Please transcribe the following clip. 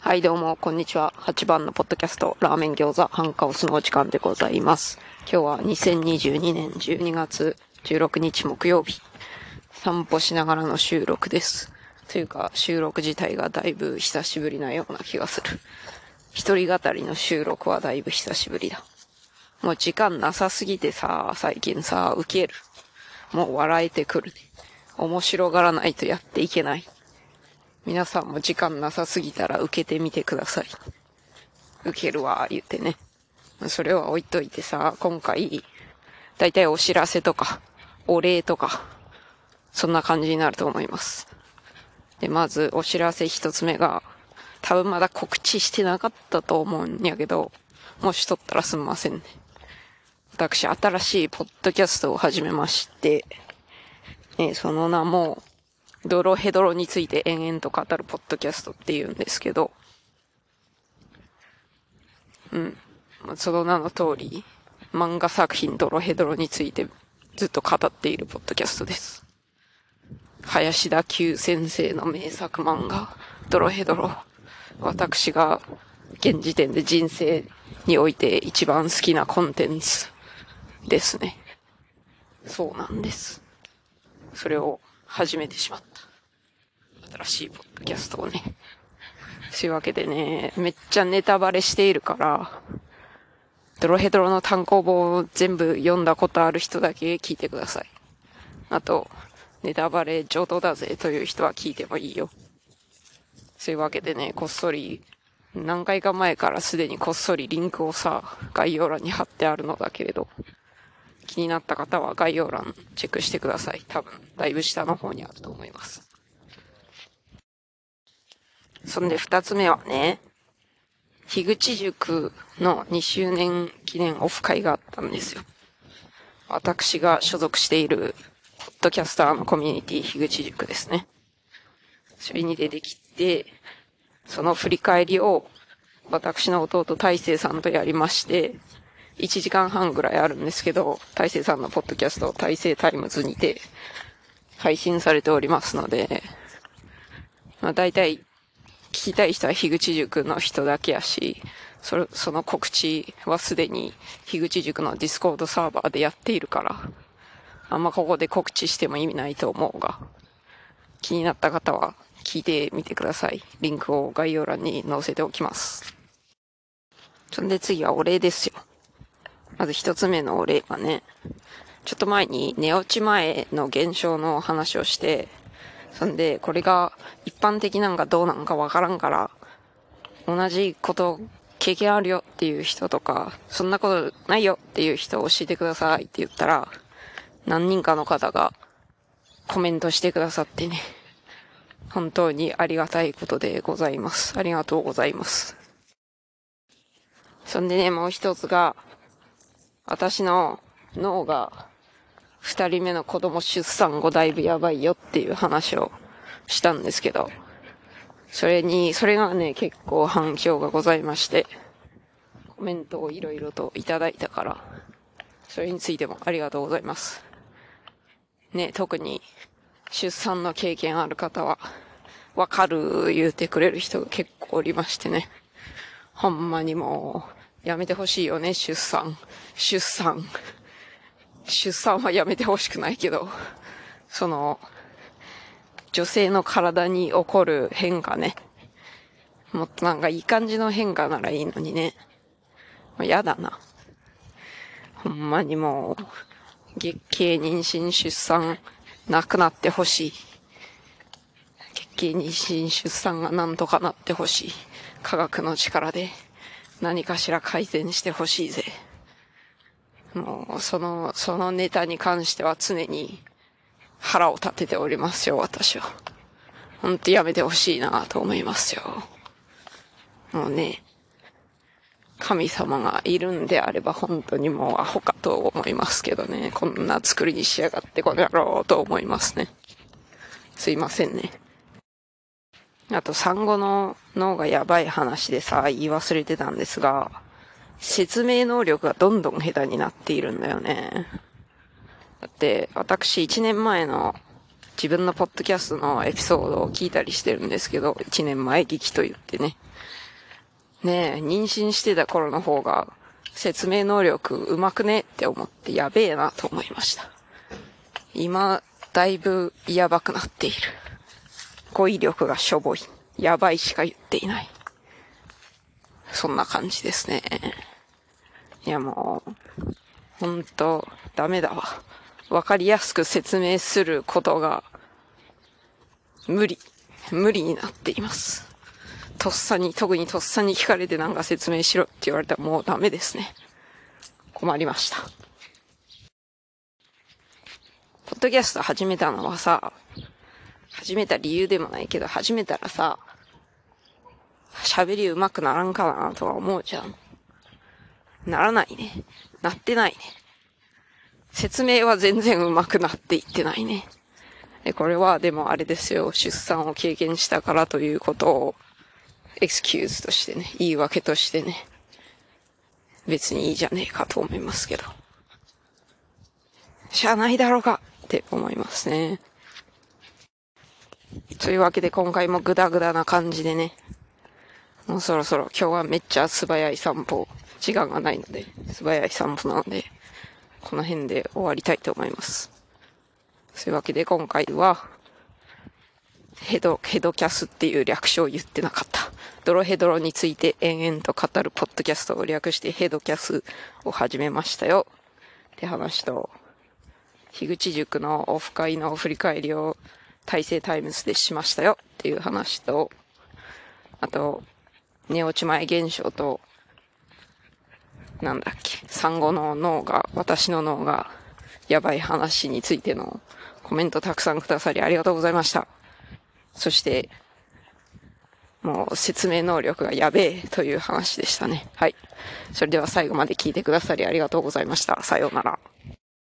はい、どうも、こんにちは。8番のポッドキャスト、ラーメン餃子、ハンカオスのお時間でございます。今日は2022年12月16日木曜日。散歩しながらの収録です。というか、収録自体がだいぶ久しぶりなような気がする。一人語りの収録はだいぶ久しぶりだ。もう時間なさすぎてさ、最近さ、ウケる。もう笑えてくるね。面白がらないとやっていけない。皆さんも時間なさすぎたら受けてみてください。受けるわ、言ってね。それは置いといてさ、今回、だいたいお知らせとか、お礼とか、そんな感じになると思います。で、まずお知らせ一つ目が、多分まだ告知してなかったと思うんやけど、もしとったらすんませんね。私、新しいポッドキャストを始めまして、えーその名も、ドロヘドロについて延々と語るポッドキャストっていうんですけど、うん。その名の通り、漫画作品ドロヘドロについてずっと語っているポッドキャストです。林田久先生の名作漫画、ドロヘドロ。私が現時点で人生において一番好きなコンテンツですね。そうなんです。それを始めてしまった。新しいポッドキャストをね。そういうわけでね、めっちゃネタバレしているから、ドロヘドロの単行本を全部読んだことある人だけ聞いてください。あと、ネタバレ上等だぜという人は聞いてもいいよ。そういうわけでね、こっそり、何回か前からすでにこっそりリンクをさ、概要欄に貼ってあるのだけれど、気になった方は概要欄チェックしてください。多分、だいぶ下の方にあると思います。そんで二つ目はね、樋口塾の2周年記念オフ会があったんですよ。私が所属している、ポッドキャスターのコミュニティ樋口塾ですね。それに出てきて、その振り返りを、私の弟大成さんとやりまして、1時間半ぐらいあるんですけど、大成さんのポッドキャスト、大成タイムズにて、配信されておりますので、まあ大体、聞きたい人は樋口塾の人だけやし、そ、その告知はすでに樋口塾の Discord サーバーでやっているから、あんまここで告知しても意味ないと思うが、気になった方は聞いてみてください。リンクを概要欄に載せておきます。そんで次はお礼ですよ。まず一つ目のお礼はね、ちょっと前に寝落ち前の現象の話をして、そんで、これが一般的なんかどうなんかわからんから、同じこと経験あるよっていう人とか、そんなことないよっていう人を教えてくださいって言ったら、何人かの方がコメントしてくださってね、本当にありがたいことでございます。ありがとうございます。そんでね、もう一つが、私の脳が二人目の子供出産後だいぶやばいよっていう話をしたんですけど、それに、それがね、結構反響がございまして、コメントをいろいろといただいたから、それについてもありがとうございます。ね、特に出産の経験ある方は、わかる言うてくれる人が結構おりましてね。ほんまにもう、やめてほしいよね、出産。出産。出産はやめてほしくないけど、その、女性の体に起こる変化ね。もっとなんかいい感じの変化ならいいのにね。もうやだな。ほんまにもう、月経妊娠出産なくなってほしい。月経妊娠出産がなんとかなってほしい。科学の力で何かしら改善してほしいぜ。もう、その、そのネタに関しては常に腹を立てておりますよ、私は。ほんとやめてほしいなと思いますよ。もうね、神様がいるんであれば本当にもうアホかと思いますけどね。こんな作りにしやがってこの野郎と思いますね。すいませんね。あと産後の脳がやばい話でさ、言い忘れてたんですが、説明能力がどんどん下手になっているんだよね。だって、私1年前の自分のポッドキャストのエピソードを聞いたりしてるんですけど、1年前劇と言ってね。ねえ、妊娠してた頃の方が説明能力上手くねって思ってやべえなと思いました。今、だいぶやばくなっている。語彙力がしょぼい。やばいしか言っていない。そんな感じですね。いやもう、ほんと、ダメだわ。わかりやすく説明することが、無理。無理になっています。とっさに、特にとっさに聞かれてなんか説明しろって言われたらもうダメですね。困りました。ポッドキャスト始めたのはさ、始めた理由でもないけど、始めたらさ、喋り上手くならんかなとは思うじゃん。ならないね。なってないね。説明は全然上手くなっていってないね。で、これはでもあれですよ。出産を経験したからということを、エクスキューズとしてね、言い訳としてね、別にいいじゃねえかと思いますけど。しゃあないだろうかって思いますね。というわけで今回もグダグダな感じでね、もうそろそろ今日はめっちゃ素早い散歩、時間がないので、素早い散歩なので、この辺で終わりたいと思います。そういうわけで今回は、ヘド、ヘドキャスっていう略称を言ってなかった。ドロヘドロについて延々と語るポッドキャストを略してヘドキャスを始めましたよ。って話と、樋口塾のオフ会の振り返りを大成タイムズでしましたよっていう話と、あと、寝落ち前現象と、なんだっけ、産後の脳が、私の脳が、やばい話についてのコメントたくさんくださりありがとうございました。そして、もう説明能力がやべえという話でしたね。はい。それでは最後まで聞いてくださりありがとうございました。さようなら。